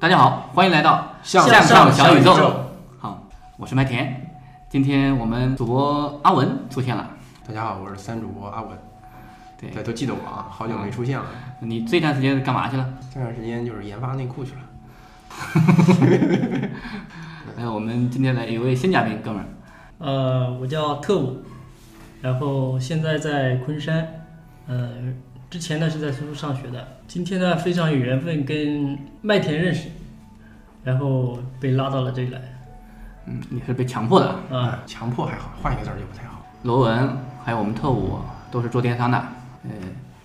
大家好，欢迎来到向上上小宇宙。小宇宙好，我是麦田。今天我们主播阿文出现了。大家好，我是三主播阿文。对对，都记得我啊，好久没出现了。你这段时间干嘛去了？这段时间就是研发内裤去了。还 有我们今天来一位新嘉宾，哥们儿，呃，我叫特务，然后现在在昆山，呃，之前呢是在苏州上学的，今天呢非常有缘分跟麦田认识，然后被拉到了这里来，嗯，你是被强迫的。啊，强迫还好，换一个字儿就不太好。罗文还有我们特务都是做电商的。呃，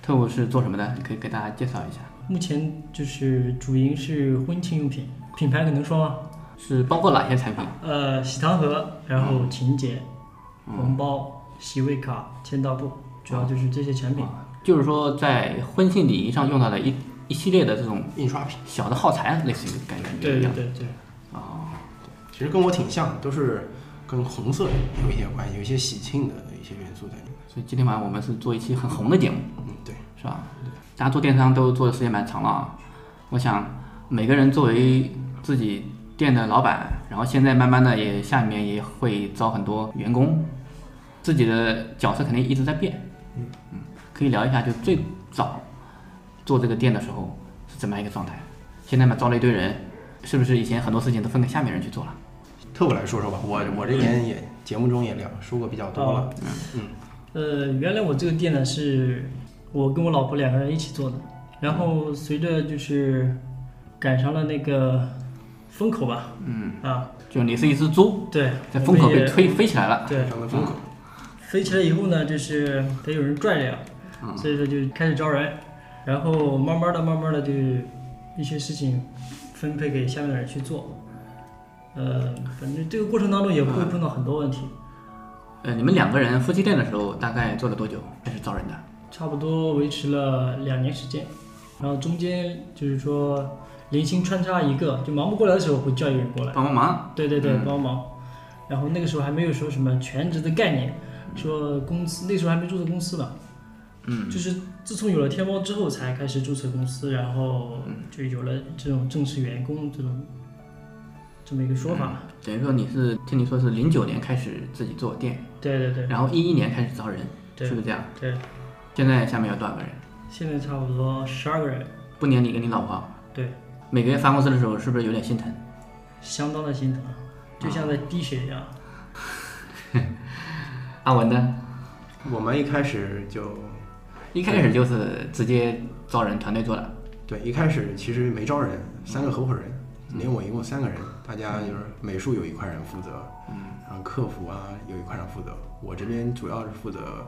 特务是做什么的？你可以给大家介绍一下。目前就是主营是婚庆用品，品牌可能说吗？是包括哪些产品？呃，喜糖盒，然后请柬、红包、喜味卡、签到簿，主要就是这些产品。就是说在婚庆礼仪上用到的一一系列的这种印刷品，小的耗材，类似于感觉对一样。对对对，哦，其实跟我挺像，都是跟红色有一些关系，有一些喜庆的一些元素在里面。所以今天晚上我们是做一期很红的节目。嗯，对，是吧？大家做电商都做的时间蛮长了啊。我想每个人作为自己店的老板，然后现在慢慢的也下面也会招很多员工，自己的角色肯定一直在变。嗯嗯，可以聊一下，就最早做这个店的时候是怎么样一个状态？现在嘛招了一堆人，是不是以前很多事情都分给下面人去做了？特务来说说吧，我我这边也节目中也聊说过比较多了。嗯嗯呃，原来我这个店呢是我跟我老婆两个人一起做的，然后随着就是赶上了那个风口吧，嗯，啊，就你是一只猪，对，在风口被推飞起来了。对，上了风口，飞起来以后呢，就是得有人拽着呀，嗯所以说就开始招人，然后慢慢的、慢慢的就一些事情分配给下面的人去做，呃，反正这个过程当中也会碰到很多问题，呃，你们两个人夫妻店的时候大概做了多久？开始招人的？差不多维持了两年时间，然后中间就是说零星穿插一个，就忙不过来的时候会叫一个人过来，帮帮忙。对对对，嗯。帮忙。然后那个时候还没有说什么全职的概念，说公司那时候还没注册公司呢，嗯，就是自从有了天猫之后才开始注册公司，然后嗯就有了这种正式员工这种这么一个说法。等于说你是听你说是零九年开始自己做店，对对对，然后一一年开始招人，对是不是这样？对，现在下面有多少个人？现在差不多十二个人，不连你跟你老婆，对，每个月发工资的时候是不是有点心疼？相当的心疼，就像在滴血一样。阿文呢？我们一开始就一开始就是直接招人团队做的，对，一开始其实没招人，三个合伙人，嗯连我一共三个人，大家就是美术有一块人负责，嗯，然后客服啊有一块人负责，我这边主要是负责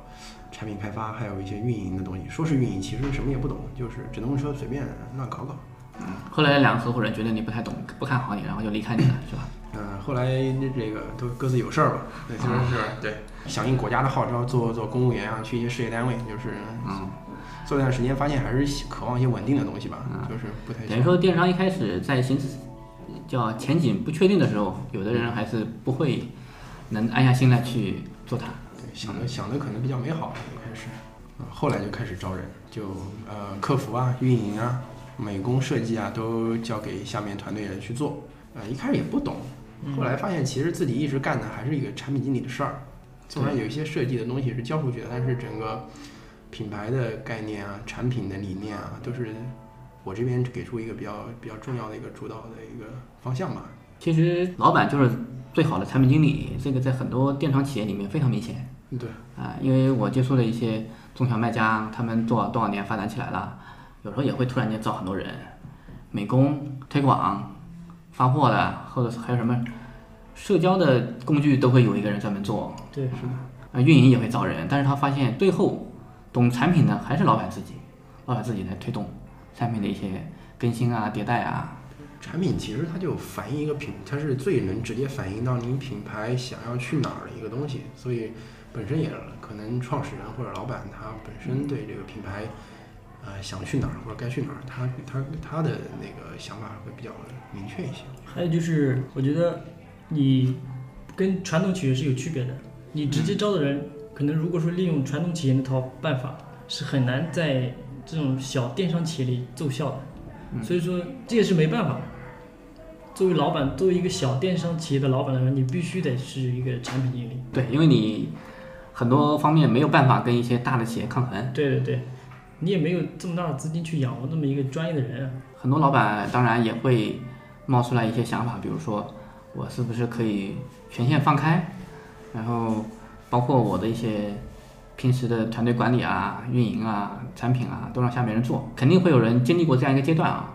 产品开发，还有一些运营的东西。说是运营，其实什么也不懂，就是只能说随便乱搞搞。后来两个合伙人觉得你不太懂，不看好你，然后就离开你了，是吧？嗯，后来这个都各自有事儿吧，对，就是是对，响应国家的号召，做做公务员啊，去一些事业单位，就是嗯，做一段时间，发现还是渴望一些稳定的东西吧，就是不太等于说电商一开始在形势叫前景不确定的时候，有的人还是不会能安下心来去做它。对，想的想的可能比较美好，一开始，啊，后来就开始招人，就呃客服啊、运营啊、美工设计啊，都交给下面团队人去做。呃，一开始也不懂，后来发现其实自己一直干的还是一个产品经理的事儿。虽然有一些设计的东西是交出去的，但是整个品牌的概念啊、产品的理念啊，都是我这边给出一个比较比较重要的一个主导的一个方向吧。其实老板就是最好的产品经理，这个在很多电商企业里面非常明显。对，啊，因为我接触的一些中小卖家，他们做多少年发展起来了，有时候也会突然间招很多人，美工、推广、发货的，或者是还有什么社交的工具都会有一个人专门做。对，是的。啊，运营也会招人，但是他发现最后懂产品的还是老板自己，老板自己来推动产品的一些更新啊、迭代啊。产品其实它就反映一个品，它是最能直接反映到您品牌想要去哪儿的一个东西，所以本身也可能创始人或者老板他本身对这个品牌，呃，想去哪儿或者该去哪儿，他他他的那个想法会比较明确一些。还有就是，我觉得你跟传统企业是有区别的。你直接招的人，可能如果说利用传统企业那套办法，是很难在这种小电商企业里奏效的。所以说，这也是没办法。作为老板，作为一个小电商企业的老板来说，你必须得是一个产品经理。对，因为你很多方面没有办法跟一些大的企业抗衡。对对对，你也没有这么大的资金去养活这么一个专业的人啊。很多老板当然也会冒出来一些想法，比如说我是不是可以权限放开，然后包括我的一些平时的团队管理啊、运营啊、产品啊，都让下面人做，肯定会有人经历过这样一个阶段啊。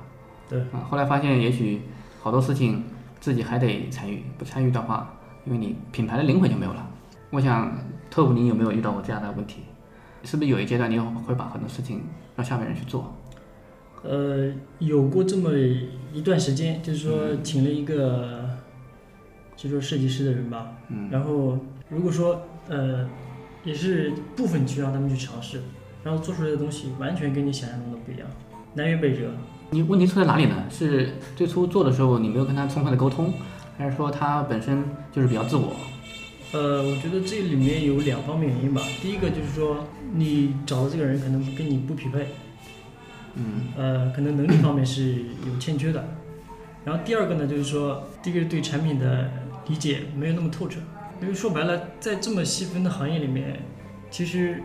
对啊，后来发现也许好多事情自己还得参与，不参与的话，因为你品牌的灵魂就没有了。我想特务，你有没有遇到过这样的问题？是不是有一阶段你会把很多事情让下面人去做？呃，有过这么一段时间，就是说请了一个，就说设计师的人吧，嗯然后如果说呃，也是部分去让他们去尝试，然后做出来的东西完全跟你想象中的不一样，南辕北辙。你问题出在哪里呢？是最初做的时候你没有跟他充分的沟通，还是说他本身就是比较自我？呃，我觉得这里面有两方面原因吧。第一个就是说，你找的这个人可能跟你不匹配，嗯，呃，可能能力方面是有欠缺的。然后第二个呢，就是说，第一个对产品的理解没有那么透彻。因为说白了，在这么细分的行业里面，其实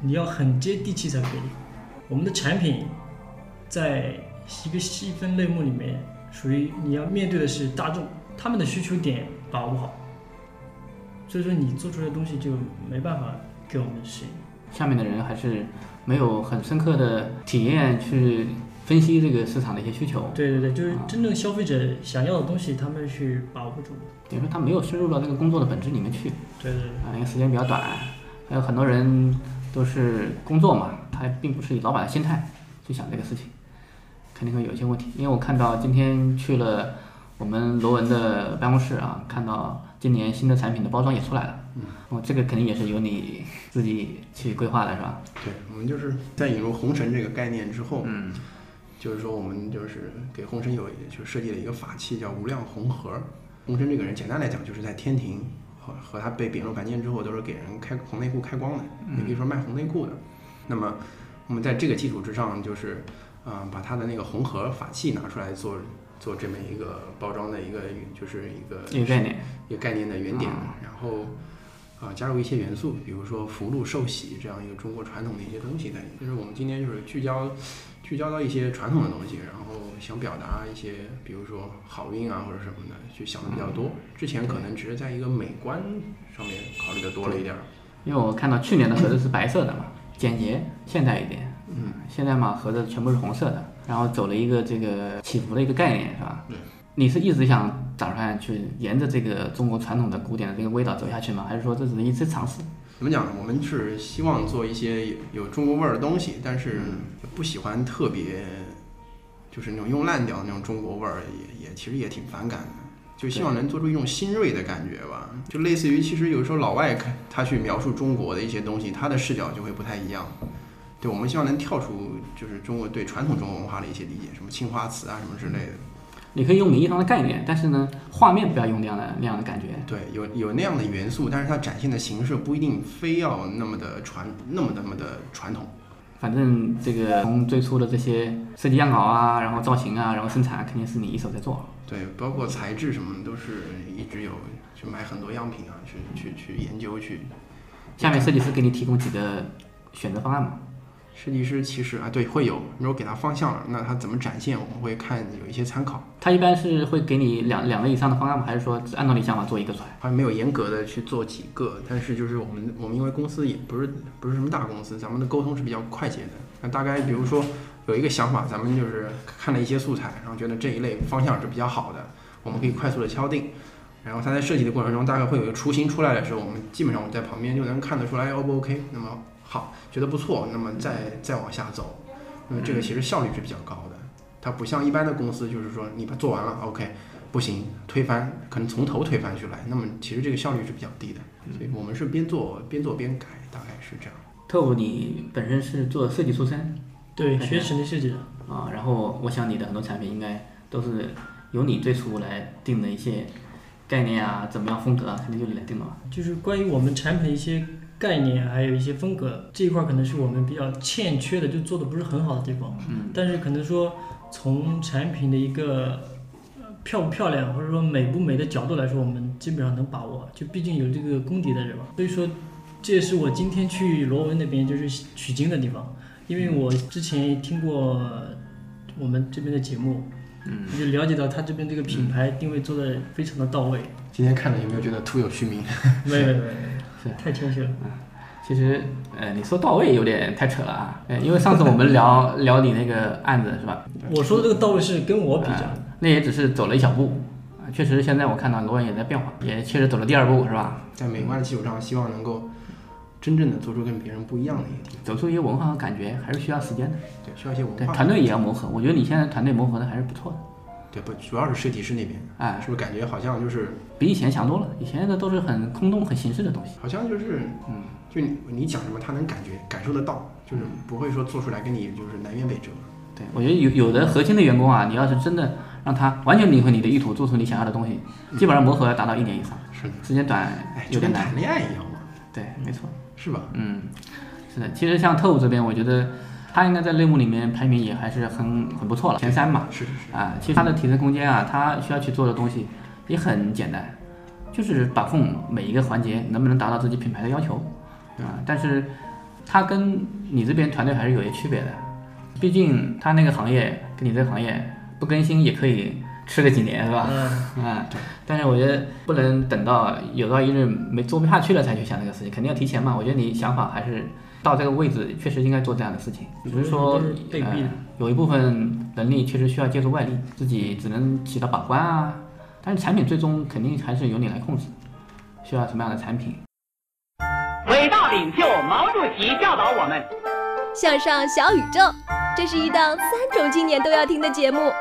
你要很接地气才可以。我们的产品在一个细分类目里面，属于你要面对的是大众，他们的需求点把握不好，所以说你做出来的东西就没办法给我们适应。下面的人还是没有很深刻的体验去分析这个市场的一些需求。对对对，就是真正消费者想要的东西，他们是把握不住的。等于说他没有深入到那个工作的本质里面去。对对对。啊，因为时间比较短，还有很多人都是工作嘛，他并不是以老板的心态去想这个事情，肯定会有一些问题。因为我看到今天去了我们罗文的办公室啊，看到今年新的产品的包装也出来了。嗯，哦，这个肯定也是由你自己去规划的，是吧？对，我们就是在引入红绳这个概念之后，嗯，就是说我们就是给红绳有就设计了一个法器叫无量红盒。红绳这个人简单来讲就是在天庭和和他被贬入凡间之后都是给人开红内裤开光的，也可以说卖红内裤的。那么我们在这个基础之上，就是嗯、呃把他的那个红盒法器拿出来做做这么一个包装的一个就是一个一个概念，一个概念的原点，啊然后。啊，加入一些元素，比如说福禄寿喜这样一个中国传统的一些东西在里面。就是我们今天就是聚焦，聚焦到一些传统的东西，然后想表达一些，比如说好运啊或者什么的，就想的比较多。之前可能只是在一个美观上面考虑的多了一点儿。因为我看到去年的盒子是白色的嘛，简洁现代一点。嗯，现在嘛盒子全部是红色的，然后走了一个这个起伏的一个概念，是吧？对。你是一直想打算去沿着这个中国传统的古典的这个味道走下去吗？还是说这只是一次尝试？怎么讲呢？我们是希望做一些有有中国味儿的东西，但是不喜欢特别，就是那种用烂掉的那种中国味儿，也也其实也挺反感的。就希望能做出一种新锐的感觉吧，就类似于其实有时候老外看他去描述中国的一些东西，他的视角就会不太一样。对，我们希望能跳出就是中国对传统中国文化的一些理解，什么青花瓷啊什么之类的。你可以用名义上的概念，但是呢，画面不要用那样的那样的感觉。对，有有那样的元素，但是它展现的形式不一定非要那么的传，那么那么的传统。反正这个从最初的这些设计样稿啊，然后造型啊，然后生产，肯定是你一手在做。对，包括材质什么的都是一直有去买很多样品啊，去去去研究去。下面设计师给你提供几个选择方案嘛？设计师其实啊，对，会有。如果给他方向了，那他怎么展现，我们会看有一些参考。他一般是会给你两两个以上的方案吗？还是说只按照你想法做一个出来？好像没有严格的去做几个，但是就是我们我们因为公司也不是不是什么大公司，咱们的沟通是比较快捷的。那大概比如说有一个想法，咱们就是看了一些素材，然后觉得这一类方向是比较好的，我们可以快速的敲定。然后他在设计的过程中，大概会有一个雏形出来的时候，我们基本上我在旁边就能看得出来 O 不 OK。那么好，觉得不错，那么再再往下走。那么这个其实效率是比较高的，它不像一般的公司，就是说你把做完了 OK，不行推翻，可能从头推翻去来。那么其实这个效率是比较低的，所以我们是边做边做边改，大概是这样。特务，你本身是做设计出身，对，学室内设计的啊。然后我想你的很多产品应该都是由你最初来定的一些。概念啊，怎么样风格啊，肯定就你来定了。就是关于我们产品一些概念，还有一些风格这一块，可能是我们比较欠缺的，就做的不是很好的地方。嗯。但是可能说从产品的一个漂不漂亮，或者说美不美的角度来说，我们基本上能把握。就毕竟有这个功底在这嘛。所以说，这也是我今天去罗文那边就是取经的地方，因为我之前听过我们这边的节目。嗯，就了解到他这边这个品牌定位做的非常的到位。今天看了有没有觉得徒有虚名？没有没有没有，是太谦虚了。嗯，其实呃，你说到位有点太扯了啊。因为上次我们聊 聊你那个案子是吧？我说的这个到位是跟我比较，那也只是走了一小步啊。确实，现在我看到罗文也在变化，也确实走了第二步是吧？在美观的基础上，希望能够真正的做出跟别人不一样的一个地方，走出一些文化和感觉，还是需要时间的。对，需要一些文化。对，团队也要磨合。我觉得你现在团队磨合的还是不错的。对，不，主要是设计师那边，哎，是不是感觉好像就是比以前强多了？以前的都是很空洞、很形式的东西。好像就是，嗯，就你你讲什么，他能感觉感受得到，就是不会说做出来跟你就是南辕北辙。对，我觉得有有的核心的员工啊，你要是真的让他完全领会你的意图，做出你想要的东西，基本上磨合要达到一年以上。是的，时间短有点难。谈恋爱一样嘛。对，没错。是吧？嗯，是的。其实像特务这边，我觉得。他应该在类目里面排名也还是很很不错了，前三嘛。是是是。啊，其实他的提升空间啊，他需要去做的东西也很简单，就是把控每一个环节能不能达到自己品牌的要求，啊。但是，他跟你这边团队还是有些区别的，毕竟他那个行业跟你这个行业不更新也可以吃个几年，是吧？嗯。啊，对。但是我觉得不能等到有朝一日没做不下去了才去想这个事情，肯定要提前嘛。我觉得你想法还是。到这个位置确实应该做这样的事情，只是说呃有一部分能力确实需要借助外力，自己只能起到把关啊。但是产品最终肯定还是由你来控制，需要什么样的产品？伟大领袖毛主席教导我们：向上小宇宙，这是一档三种青年都要听的节目。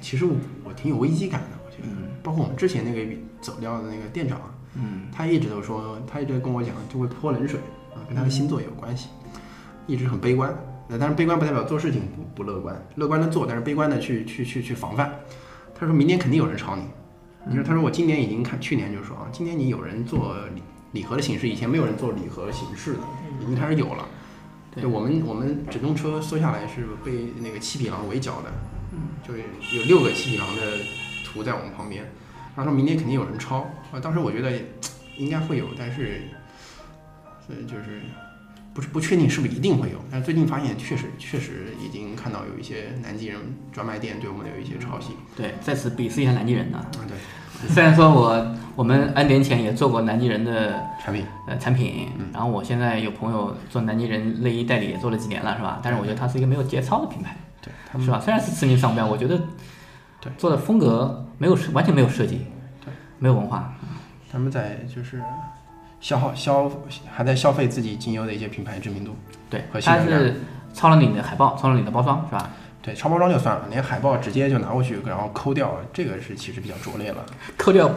其实我我挺有危机感的，我觉得，包括我们之前那个走掉的那个店长。嗯，他一直都说，他一直跟我讲，就会泼冷水啊，跟他的星座也有关系，一直很悲观。那但是悲观不代表做事情不不乐观，乐观的做，但是悲观的去去去去防范。他说明年肯定有人炒你。你说，他说我今年已经看，去年就说啊，今年你有人做礼礼盒的形式，以前没有人做礼盒形式的，已经开始有了。对，我们我们整栋车缩下来是被那个七匹狼围剿的，就有六个七匹狼的图在我们旁边。他说明天肯定有人抄啊！当时我觉得应该会有，但是，所以就是不是不确定是不是一定会有。但是最近发现确实确实已经看到有一些南极人专卖店对我们有一些抄袭。对，在此鄙视一下南极人呢。啊，对。虽然说我我们 N 年前也做过南极人的产品，呃产品，然后我现在有朋友做南极人内衣代理也做了几年了，是吧？但是我觉得它是一个没有节操的品牌，对，是吧？虽然是驰名商标，我觉得。对，做的风格没有完全没有设计，对，没有文化，他们在就是消耗消还在消费自己仅有的一些品牌知名度，对，他是抄了你的海报，抄了你的包装，是吧？对，抄包装就算了，连海报直接就拿过去，然后抠掉，这个是其实比较拙劣了，抠掉。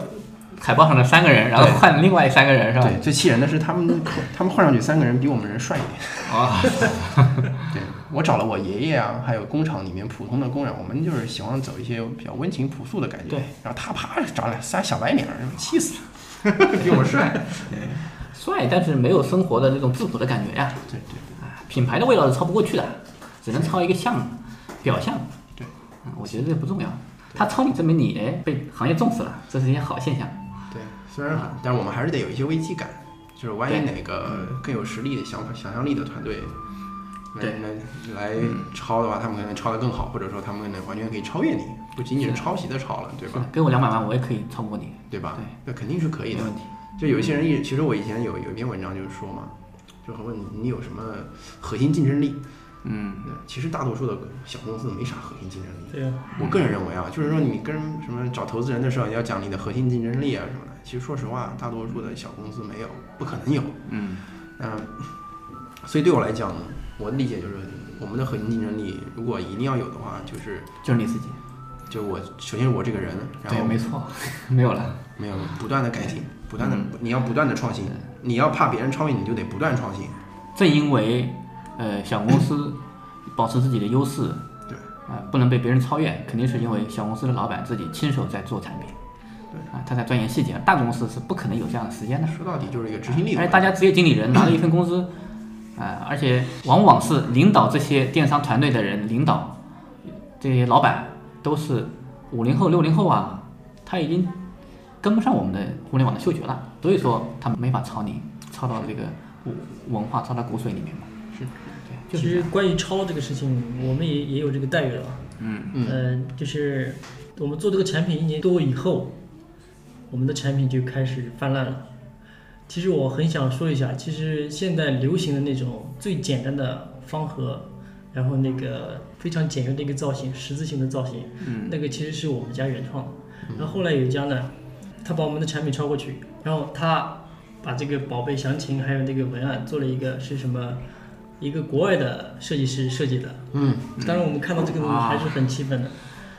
海报上的三个人，然后换另外三个人，是吧？对，最气人的是他们，他们换上去三个人比我们人帅一点。啊，对我找了我爷爷啊，还有工厂里面普通的工人，我们就是喜欢走一些比较温情朴素的感觉。对，然后他啪长了仨小白脸，气死了，比我帅。帅，但是没有生活的那种质朴的感觉呀。对对对，品牌的味道是超不过去的，只能超一个像，表象。对，我觉得这不重要，他抄你证明你哎被行业重视了，这是一件好现象。虽然，但是我们还是得有一些危机感。就是万一哪个更有实力的想法、想象力的团队来对来来抄的话，他们可能抄得更好，或者说他们可能完全可以超越你，不仅仅是抄袭的抄了，对吧？给我两百万，我也可以超过你。对吧？对，那肯定是可以的。问题。就有一些人一，其实我以前有有一篇文章就是说嘛，就问你你有什么核心竞争力？嗯，其实大多数的小公司没啥核心竞争力。对啊，我个人认为啊，就是说你跟什么找投资人的时候，你要讲你的核心竞争力啊什么的。其实说实话，大多数的小公司没有，不可能有。嗯，嗯，所以对我来讲，我的理解就是，我们的核心竞争力如果一定要有的话，就是就是你自己。就我首先是我这个人，然后对，没错，没有了，没有了不断的改进，不断的、嗯你要不断的创新，你要怕别人超越，你就得不断创新。正因为呃小公司保持自己的优势，对，啊、不能被别人超越，肯定是因为小公司的老板自己亲手在做产品，对，啊，他在钻研细节，大公司是不可能有这样的时间的。说到底就是一个执行力。而且大家职业经理人拿了一份工资，啊、而且往往是领导这些电商团队的人，领导这些老板都是五零后、六零后啊，他已经跟不上我们的互联网的嗅觉了，所以说他们没法抄你，抄到这个文文化，抄到骨髓里面嘛。是，对，就其实关于抄这个事情，我们也也有这个待遇了。嗯嗯呃，就是我们做这个产品一年多以后，我们的产品就开始泛滥了。其实我很想说一下，其实现在流行的那种最简单的方盒，然后那个非常简约的一个造型，十字形的造型，嗯那个其实是我们家原创的。然后后来有一家呢，他把我们的产品抄过去，然后他把这个宝贝详情还有那个文案做了一个是什么，一个国外的设计师设计的。嗯，当然我们看到这个东西还是很气愤的。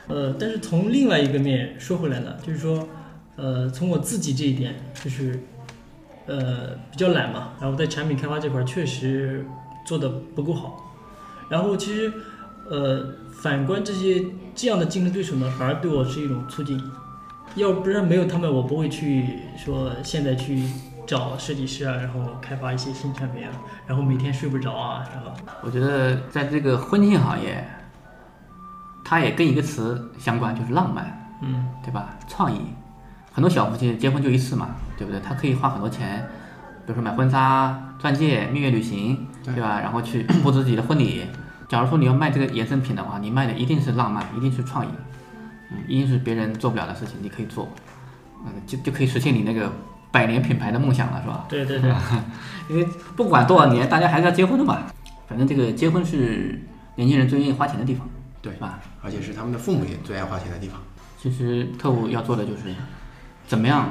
呃，但是从另外一个面说回来呢，就是说，呃，从我自己这一点，就是，呃，比较懒嘛，然后在产品开发这块儿确实做的不够好。然后其实，呃，反观这些这样的竞争对手呢，反而对我是一种促进。要不然没有他们，我不会去说现在去找设计师啊，然后开发一些新产品啊，然后每天睡不着啊，然后我觉得在这个婚庆行业，它也跟一个词相关，就是浪漫，嗯，对吧？创意，很多小夫妻结婚就一次嘛，对不对？他可以花很多钱，比如说买婚纱、钻戒、蜜月旅行，对吧？然后去 布置自己的婚礼。假如说你要卖这个衍生品的话，你卖的一定是浪漫，一定是创意，嗯，一定是别人做不了的事情，你可以做，嗯，就就可以实现你那个百年品牌的梦想了，是吧？对对对，因为不管多少年，大家还是要结婚的嘛。反正这个结婚是年轻人最愿意花钱的地方，对是吧？而且是他们的父母也最爱花钱的地方。其实特务要做的就是，怎么样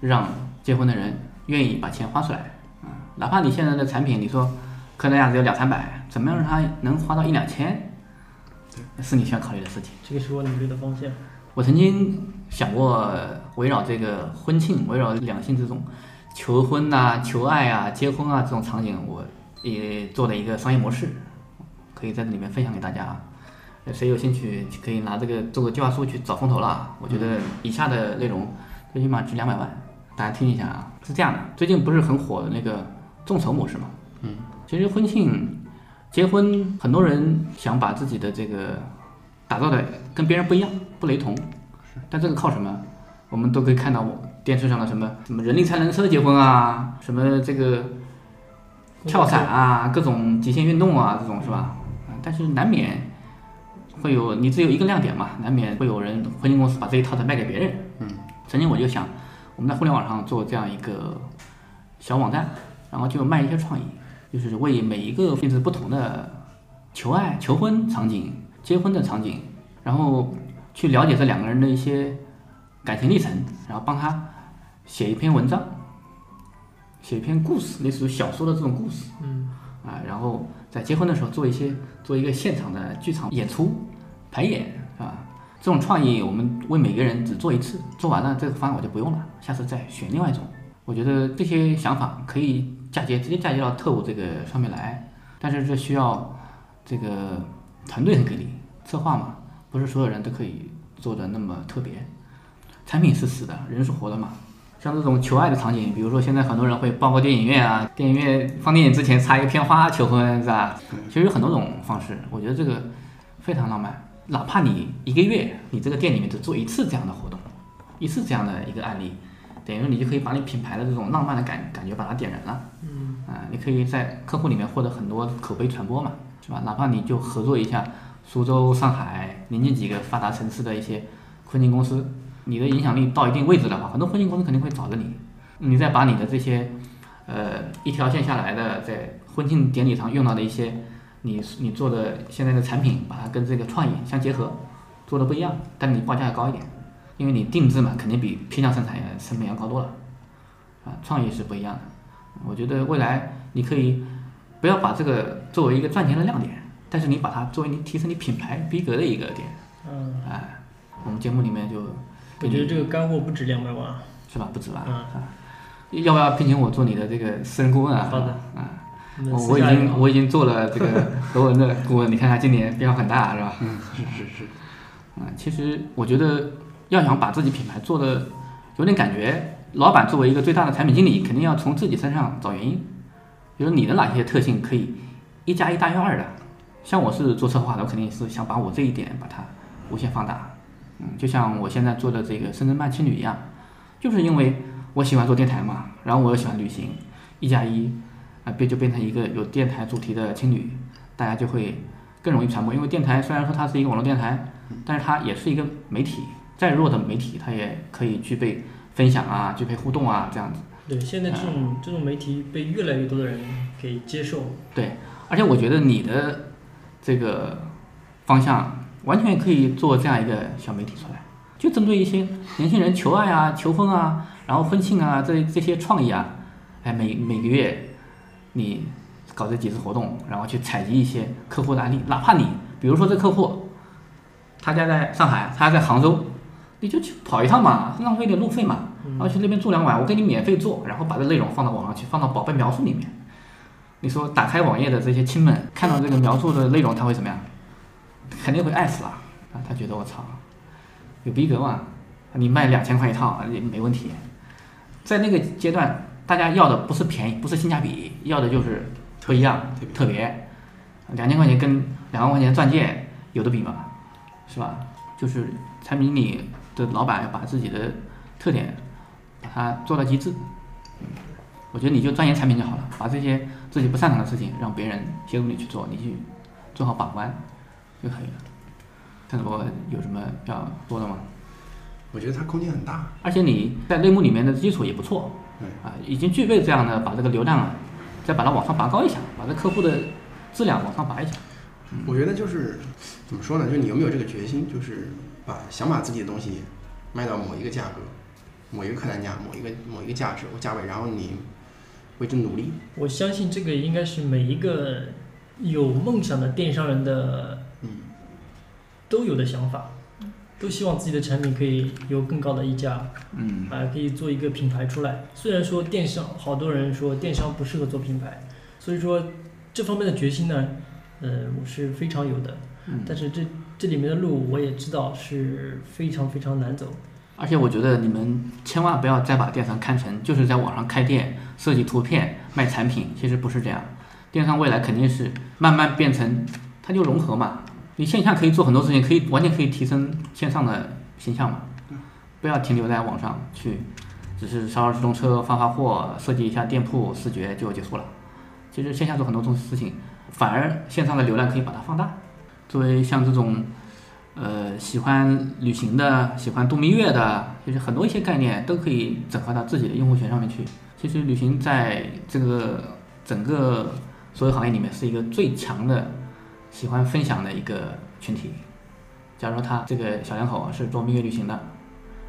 让结婚的人愿意把钱花出来啊、哪怕你现在的产品，你说客单价只有两三百，怎么样让他能花到一两千，对是你需要考虑的事情。这个是我努力的方向。我曾经想过围绕这个婚庆，围绕两性这种求婚呐、求爱啊、结婚啊这种场景，我也做了一个商业模式，可以在这里面分享给大家。谁有兴趣可以拿这个做个计划书去找风投了。我觉得以下的内容最起码值两百万，大家听一下啊。是这样的，最近不是很火的那个众筹模式嘛？嗯，其实婚庆、结婚，很多人想把自己的这个打造的跟别人不一样，不雷同。但这个靠什么？我们都可以看到我电视上的什么什么人力才能车结婚啊，什么这个跳伞啊，各种极限运动啊，这种是吧？啊但是难免会有你只有一个亮点嘛，难免会有人婚庆公司把这一套再卖给别人。嗯，曾经我就想，我们在互联网上做这样一个小网站，然后就卖一些创意，就是为每一个性质不同的求爱、求婚场景、结婚的场景，然后去了解这两个人的一些感情历程，然后帮他写一篇文章，写一篇故事，类似于小说的这种故事。嗯，啊，然后在结婚的时候做一些做一个现场的剧场演出排演，是吧？这种创意我们为每个人只做一次，做完了这个方案我就不用了，下次再选另外一种。我觉得这些想法可以嫁接，直接嫁接到特务这个上面来，但是这需要这个团队很给力，策划嘛，不是所有人都可以做的那么特别。产品是死的，人是活的嘛。像这种求爱的场景，比如说现在很多人会报个电影院啊，电影院放电影之前插一个片花求婚，是吧？其实有很多种方式，我觉得这个非常浪漫。哪怕你一个月，你这个店里面只做一次这样的活动，一次这样的一个案例，等于你就可以把你品牌的这种浪漫的感感觉把它点燃了。嗯啊，你可以在客户里面获得很多口碑传播嘛，是吧？哪怕你就合作一下苏州、上海临近几个发达城市的一些婚庆公司，你的影响力到一定位置的话，很多婚庆公司肯定会找着你。你再把你的这些，呃，一条线下来的在婚庆典礼上用到的一些你你做的现在的产品，把它跟这个创意相结合，做的不一样，但你报价要高一点，因为你定制嘛，肯定比批量生产要成本要高多了，啊，创意是不一样的。我觉得未来你可以不要把这个作为一个赚钱的亮点，但是你把它作为你提升你品牌逼格的一个点。嗯，哎，我们节目里面就我觉得这个干货不止两百万。是吧？不止吧？嗯啊，要不要聘请我做你的这个私人顾问啊？好的我我已经我已经做了这个 罗文的顾问，你看他今年变化很大，是吧？嗯，是是是。啊，其实我觉得要想把自己品牌做的有点感觉，老板作为一个最大的产品经理，肯定要从自己身上找原因，比如你的哪些特性可以一加一大于二的。像我是做策划的，我肯定是想把我这一点把它无限放大。嗯，就像我现在做的这个深圳慢青旅一样，就是因为我喜欢做电台嘛，然后我又喜欢旅行，一加一啊变就变成一个有电台主题的青旅，大家就会更容易传播。因为电台虽然说它是一个网络电台，但是它也是一个媒体，再弱的媒体它也可以具备分享啊，具备互动啊这样子。对，现在这种、这种媒体被越来越多的人给接受。对，而且我觉得你的这个方向完全可以做这样一个小媒体出来，就针对一些年轻人求爱啊、求婚啊，然后婚庆啊这这些创意啊，哎，每每个月你搞这几次活动，然后去采集一些客户的案例，哪怕你比如说这客户他家在上海，他家在杭州，你就去跑一趟嘛，浪费点路费嘛，然后去那边住两晚，我给你免费做，然后把这内容放到网上去，放到宝贝描述里面。你说打开网页的这些亲们看到这个描述的内容，他会怎么样？肯定会爱死了啊！他觉得我操，有逼格嘛？你卖两千块一套也没问题。在那个阶段，大家要的不是便宜，不是性价比，要的就是不一样、特别。两千块钱跟两万块钱钻戒有的比吗？是吧？就是产品经理的老板要把自己的特点把它做到极致。嗯我觉得你就钻研产品就好了，把这些自己不擅长的事情让别人协助你去做，你去做好把关就可以了。看我有什么要说的吗？我觉得它空间很大，而且你在类目里面的基础也不错，对啊，已经具备这样的把这个流量啊，再把它往上拔高一下，把这客户的质量往上拔一下。我觉得就是怎么说呢？就是你有没有这个决心，就是把想把自己的东西卖到某一个价格、某一个客单价、某一个某一个价值或价位，然后你为之努力。我相信这个应该是每一个有梦想的电商人的，嗯，都有的想法，都希望自己的产品可以有更高的溢价，嗯，啊，可以做一个品牌出来。虽然说电商，好多人说电商不适合做品牌，所以说这方面的决心呢，呃，我是非常有的。嗯但是这这里面的路我也知道是非常非常难走。而且我觉得你们千万不要再把电商看成就是在网上开店、设计图片、卖产品，其实不是这样。电商未来肯定是慢慢变成，它就融合嘛。你线下可以做很多事情，可以完全可以提升线上的形象嘛。不要停留在网上去，只是烧烧直通车、发发货、设计一下店铺视觉就结束了。其实线下做很多种事情，反而线上的流量可以把它放大。作为像这种呃，喜欢旅行的，喜欢度蜜月的，就是很多一些概念都可以整合到自己的用户群上面去。其实旅行在这个整个所有行业里面是一个最强的喜欢分享的一个群体。假如说他这个小两口是做蜜月旅行的，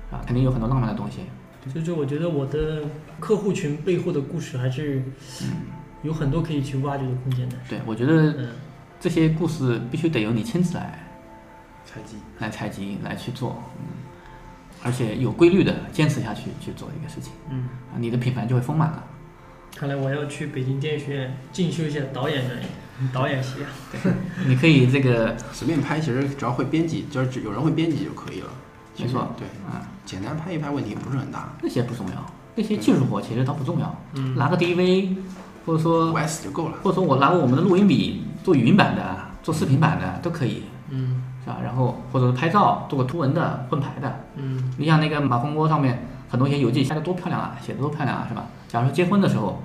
啊，肯定有很多浪漫的东西。所以说，我觉得我的客户群背后的故事还是有很多可以去挖掘的空间的。对，我觉得这些故事必须得由你亲自来采集，来采集，来去做，嗯，而且有规律的坚持下去去做一个事情，嗯，啊，你的品牌就会丰满了。看来我要去北京电影学院进修一下导演的导演系啊。对，你可以这个随便拍，其实只要会编辑，就是有人会编辑就可以了。没错对，啊，简单拍一拍问题不是很大。那些不重要，那些技术活其实倒不重要，嗯拿个 DV，或者说 OS 就够了，或者说我拿个我们的录音笔做语音版的，做视频版的都可以，嗯是吧？然后或者是拍照做个图文的混排的，嗯，你像那个马蜂窝上面很多一些游记写的多漂亮啊，写的多漂亮啊，是吧？假如说结婚的时候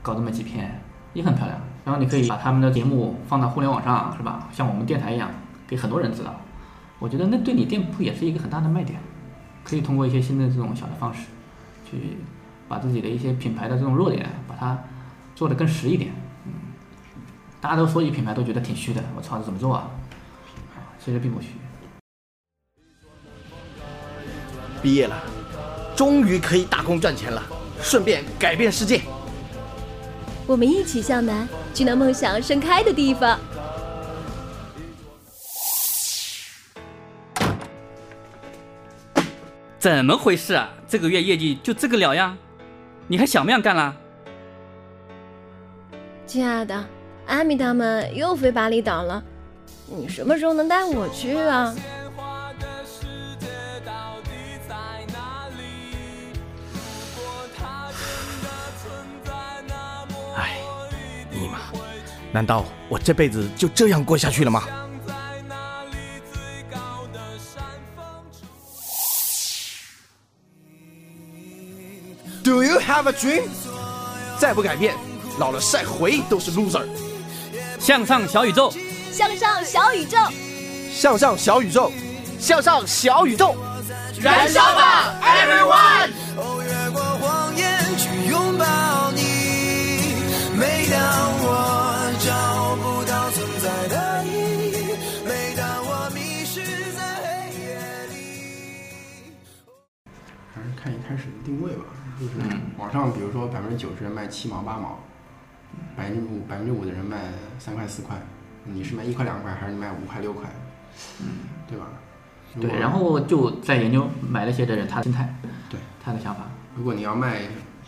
搞这么几篇，也很漂亮。然后你可以把他们的节目放到互联网上，是吧？像我们电台一样，给很多人知道。我觉得那对你店铺也是一个很大的卖点，可以通过一些新的这种小的方式，去把自己的一些品牌的这种弱点，把它做得更实一点。嗯，大家都说起品牌都觉得挺虚的，我操，这怎么做？啊，其实并不虚。毕业了，终于可以打工赚钱了，顺便改变世界。我们一起向南，去那梦想盛开的地方。怎么回事啊？这个月业绩就这个了呀？你还想不想干啦？亲爱的，阿米他们又飞巴厘岛了，你什么时候能带我去啊？难道我这辈子就这样过下去了吗？Do you have a dream？再不改变，老了晒回忆都是 loser。向上小宇宙，向上小宇宙，向上小宇宙，向上小宇宙，燃烧吧，everyone！定位吧，就是网上比如说百分之九十人卖七毛八毛，百分之五百分之五的人卖三块四块，你是卖一块两块还是你卖五块六块？嗯，对吧？对，然后就在研究买那些的人他的心态，对他的想法。如果你要卖，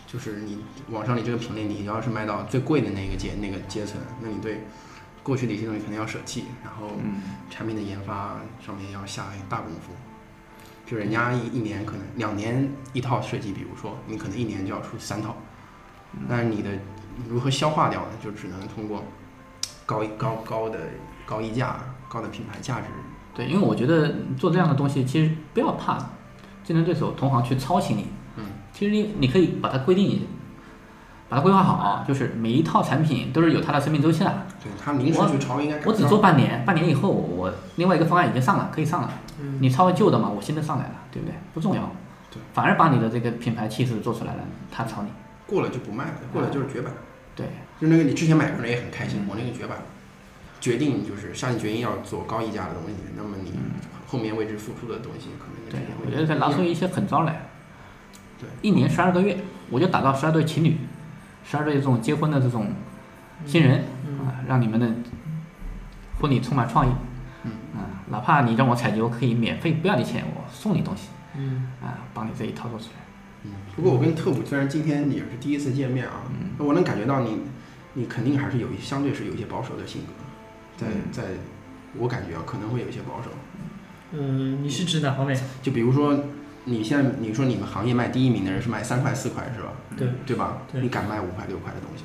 就是你网上你这个品类，你要是卖到最贵的那个阶那个阶层，那你对过去的一些东西肯定要舍弃，然后产品的研发上面要下大功夫。就人家一一年可能两年一套设计，比如说你可能一年就要出三套，但是你的如何消化掉呢？就只能通过高高高的高溢价、高的品牌价值。对，因为我觉得做这样的东西，其实不要怕竞争对手、同行去抄袭你。嗯，其实你你可以把它规定，把它规划好，就是每一套产品都是有它的生命周期的。对，它临时去抄应该我只做半年，半年以后我另外一个方案已经上了，可以上了。嗯你抄旧的嘛，我新的上来了，对不对？不重要。对，反而把你的这个品牌气势做出来了，他抄你。过了就不卖了，过了就是绝版。对，就那个你之前买过人也很开心，我那个绝版，决定就是下定决心要做高溢价的东西，那么你后面为之付出的东西可能对，我觉得再拿出一些狠招来。对，一年十二个月，我就打造十二对情侣，十二对这种结婚的这种新人啊，让你们的婚礼充满创意。嗯啊，哪怕你让我采集，我，可以免费不要你钱，我送你东西。嗯啊，帮你自己操作出来。嗯，不过我跟特务虽然今天也是第一次见面啊，我能感觉到你，你肯定还是有一相对是有一些保守的性格，在嗯在，我感觉啊可能会有一些保守。嗯，你是指哪方面？就比如说，你现在你说你们行业卖第一名的人是卖三块四块是吧？对对吧？对你敢卖五块六块的东西？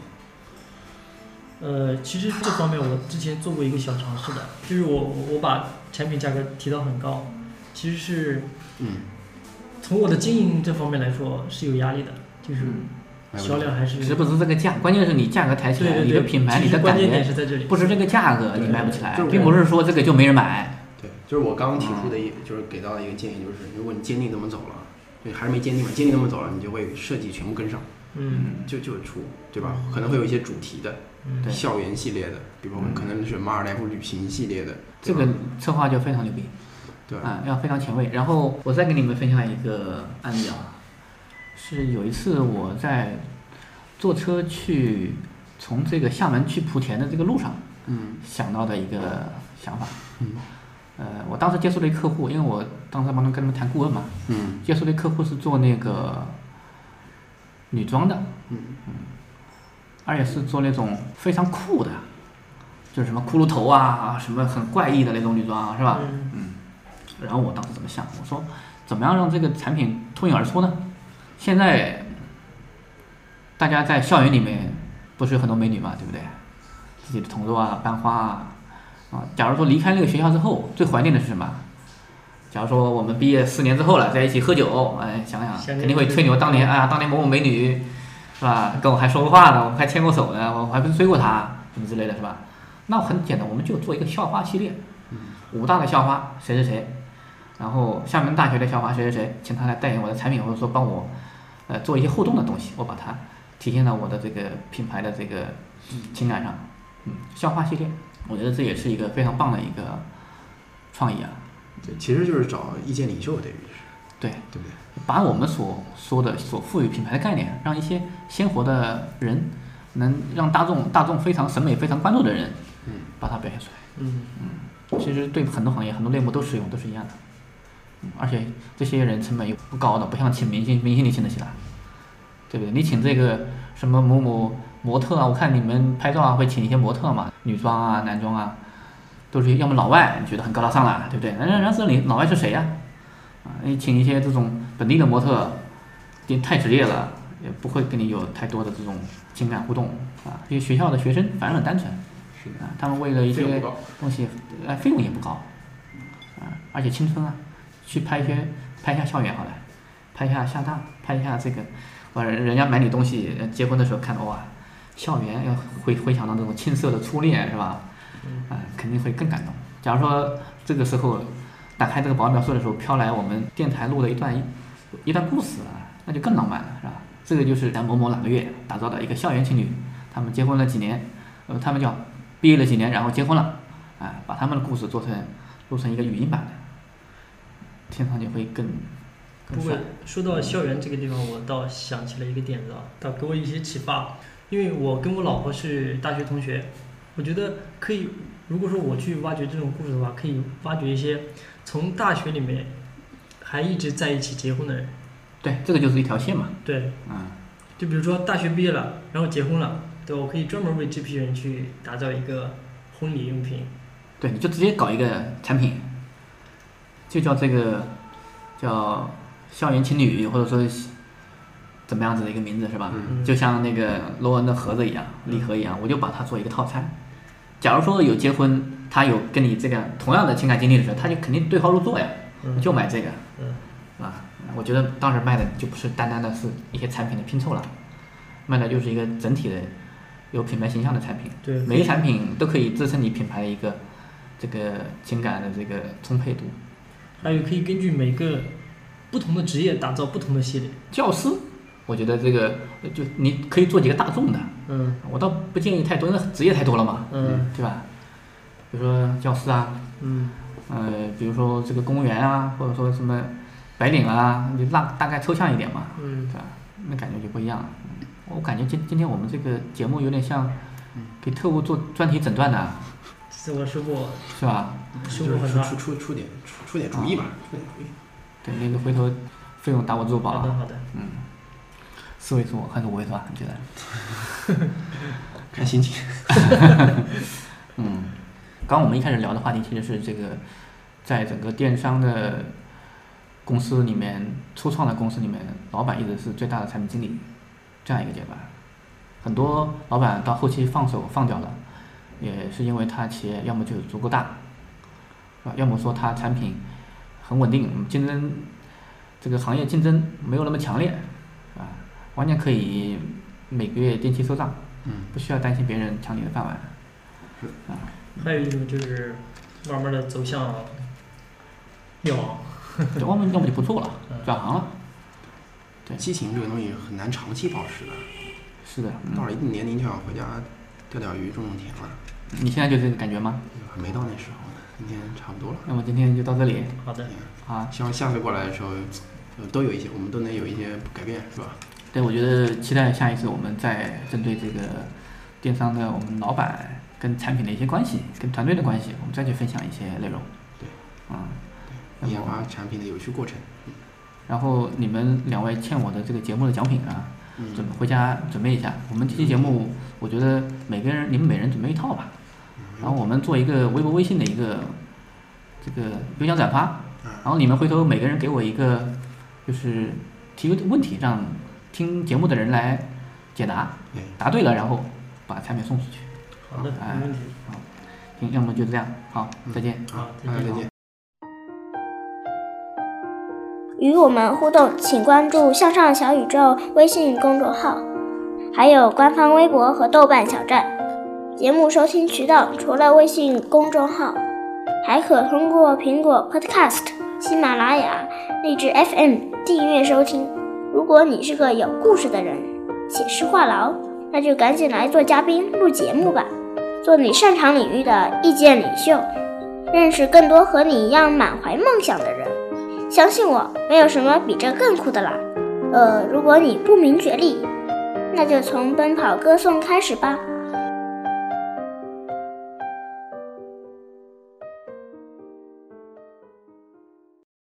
呃，其实这方面我之前做过一个小尝试的，就是我我把产品价格提到很高，其实是，嗯，从我的经营这方面来说是有压力的，就是销量还是其实不值这个价，关键是你价格抬起来，对对对你的品牌、你的感觉点是在这里。不是这个价格你卖不起来并不是说这个就没人买。对，就是我刚刚提出的一，就是给到的一个建议，就是如果你坚定这么走了，对，还是没坚定嘛，坚定这么走了，你就会设计全部跟上，嗯，就就出，对吧？可能会有一些主题的，嗯。对校园系列的，比如我们可能是马尔代夫旅行系列的，这个策划就非常牛逼，对。啊，要非常前卫。然后我再给你们分享一个案例啊，是有一次我在坐车去从这个厦门去莆田的这个路上，嗯，想到的一个想法，嗯，呃，我当时接触了一客户，因为我当时帮他们跟他们谈顾问嘛，嗯，接触的客户是做那个女装的，嗯嗯而且是做那种非常酷的，就是什么骷髅头啊，什么很怪异的那种女装，啊是吧？嗯嗯。然后我当时怎么想？我说，怎么样让这个产品脱颖而出呢？现在大家在校园里面不是有很多美女嘛，对不对？自己的同桌啊，班花啊，啊，假如说离开那个学校之后，最怀念的是什么？假如说我们毕业四年之后了，在一起喝酒，哎，想想肯定会吹牛当年啊，当年某某美女，是吧？跟我还说过话呢，我们还牵过手呢，我还不是追过她，什么之类的，是吧？那很简单，我们就做一个校花系列，武大的校花谁谁谁，然后厦门大学的校花谁谁谁，请她来代言我的产品，或者说帮我，呃，做一些互动的东西，我把它体现到我的这个品牌的这个情感上，嗯，校花系列，我觉得这也是一个非常棒的一个创意啊。对，其实就是找意见领袖，等于是。对，对不对？把我们所说的、所赋予品牌的概念，让一些鲜活的人，能让大众大众非常审美非常关注的人，嗯，把它表现出来。嗯嗯，其实对很多行业、很多类目都适用，都是一样的。嗯而且这些人成本又不高的，不像请明星，明星你请得起来，对不对？你请这个什么某某模特啊，我看你们拍照啊会请一些模特嘛，女装啊、男装啊，都是要么老外，你觉得很高大上了，对不对？人人家这里老外是谁呀、啊？你请一些这种本地的模特，你太职业了，也不会跟你有太多的这种情感互动啊。因为学校的学生反而很单纯，是啊，他们为了一些东西，呃，费用也不高，啊，而且青春啊，去拍一些拍一下校园好了，拍一下厦大，拍一下这个，哇，人人家买你东西，呃结婚的时候看到哇，校园要回回想到那种青涩的初恋是吧？啊，肯定会更感动。假如说这个时候打开这个保安描述的时候，飘来我们电台录的一段一一段故事啊，那就更浪漫了，是吧？这个就是在某某哪个月打造的一个校园情侣，他们结婚了几年，呃，他们叫毕业了几年，然后结婚了，啊，把他们的故事做成录成一个语音版的，听上去会更更不过。说到校园这个地方，我倒想起了一个点子啊，倒给我一些启发。因为我跟我老婆是大学同学，我觉得可以，如果说我去挖掘这种故事的话，可以挖掘一些从大学里面还一直在一起结婚的人。对，这个就是一条线嘛。对，嗯，就比如说大学毕业了，然后结婚了，对，我可以专门为这批人去打造一个婚礼用品。对，你就直接搞一个产品，就叫这个叫校园情侣，或者说是怎么样子的一个名字是吧？嗯就像那个罗恩的盒子一样，礼盒一样，我就把它做一个套餐。假如说有结婚，他有跟你这个同样的情感经历的时候，他就肯定对号入座呀，嗯就买这个，嗯，啊，我觉得当时卖的就不是单单的是一些产品的拼凑了，卖的就是一个整体的有品牌形象的产品。对每个产品都可以支撑你品牌的一个这个情感的这个充沛度。还有可以根据每个不同的职业打造不同的系列。教师，我觉得这个呃就你可以做几个大众的，嗯，我倒不建议太多，因为职业太多了嘛，嗯，对吧？比如说教师啊，嗯，呃，比如说这个公务员啊，或者说什么白领啊，你大大概抽象一点嘛，嗯对吧？那感觉就不一样了。嗯我感觉今今天我们这个节目有点像给特务做专题诊断的，自我收获是吧？收获很大。出出出点出出点主意吧，出点主意。对，那个回头费用打我支付宝啊。好的好的嗯，四位数还是五位数啊？你觉得？看心情。嗯，刚刚我们一开始聊的话题其实是这个，在整个电商的公司里面，初创的公司里面，老板一直是最大的产品经理，这样一个阶段。很多老板到后期放手放掉了，也是因为他企业要么就足够大，是吧？要么说他产品很稳定，竞争这个行业竞争没有那么强烈，啊，完全可以每个月定期收账，嗯，不需要担心别人抢你的饭碗，是啊。还有一种就是慢慢的走向灭亡。对，要么要么就不做了，转行了。对，激情这个东西很难长期保持的。是的，嗯到了一定年龄就想回家钓钓鱼、种种田了。你现在就这个感觉吗？还没到那时候呢，今天差不多了。那么今天就到这里。好的。啊，希望下次过来的时候，呃都有一些，我们都能有一些改变，是吧？对，我觉得期待下一次我们再针对这个电商的我们老板跟产品的一些关系，跟团队的关系，我们再去分享一些内容。对，嗯，研发产品的有趣过程。然后你们两位欠我的这个节目的奖品啊，准备回家准备一下。我们这期节目，我觉得每个人你们每人准备一套吧，然后我们做一个微博、微信的一个这个邮箱转发，然后你们回头每个人给我一个就是提个问题，让听节目的人来解答，答对了然后把产品送出去。好的，哎没问题。好，行，要么就这样，好，再见。好，再见再见。与我们互动，请关注“向上小宇宙”微信公众号，还有官方微博和豆瓣小站。节目收听渠道除了微信公众号，还可通过苹果 Podcast、喜马拉雅、荔枝 FM 订阅收听。如果你是个有故事的人，写诗话痨，那就赶紧来做嘉宾录节目吧，做你擅长领域的意见领袖，认识更多和你一样满怀梦想的人。相信我，没有什么比这更酷的了。呃，如果你不明觉厉，那就从奔跑歌颂开始吧。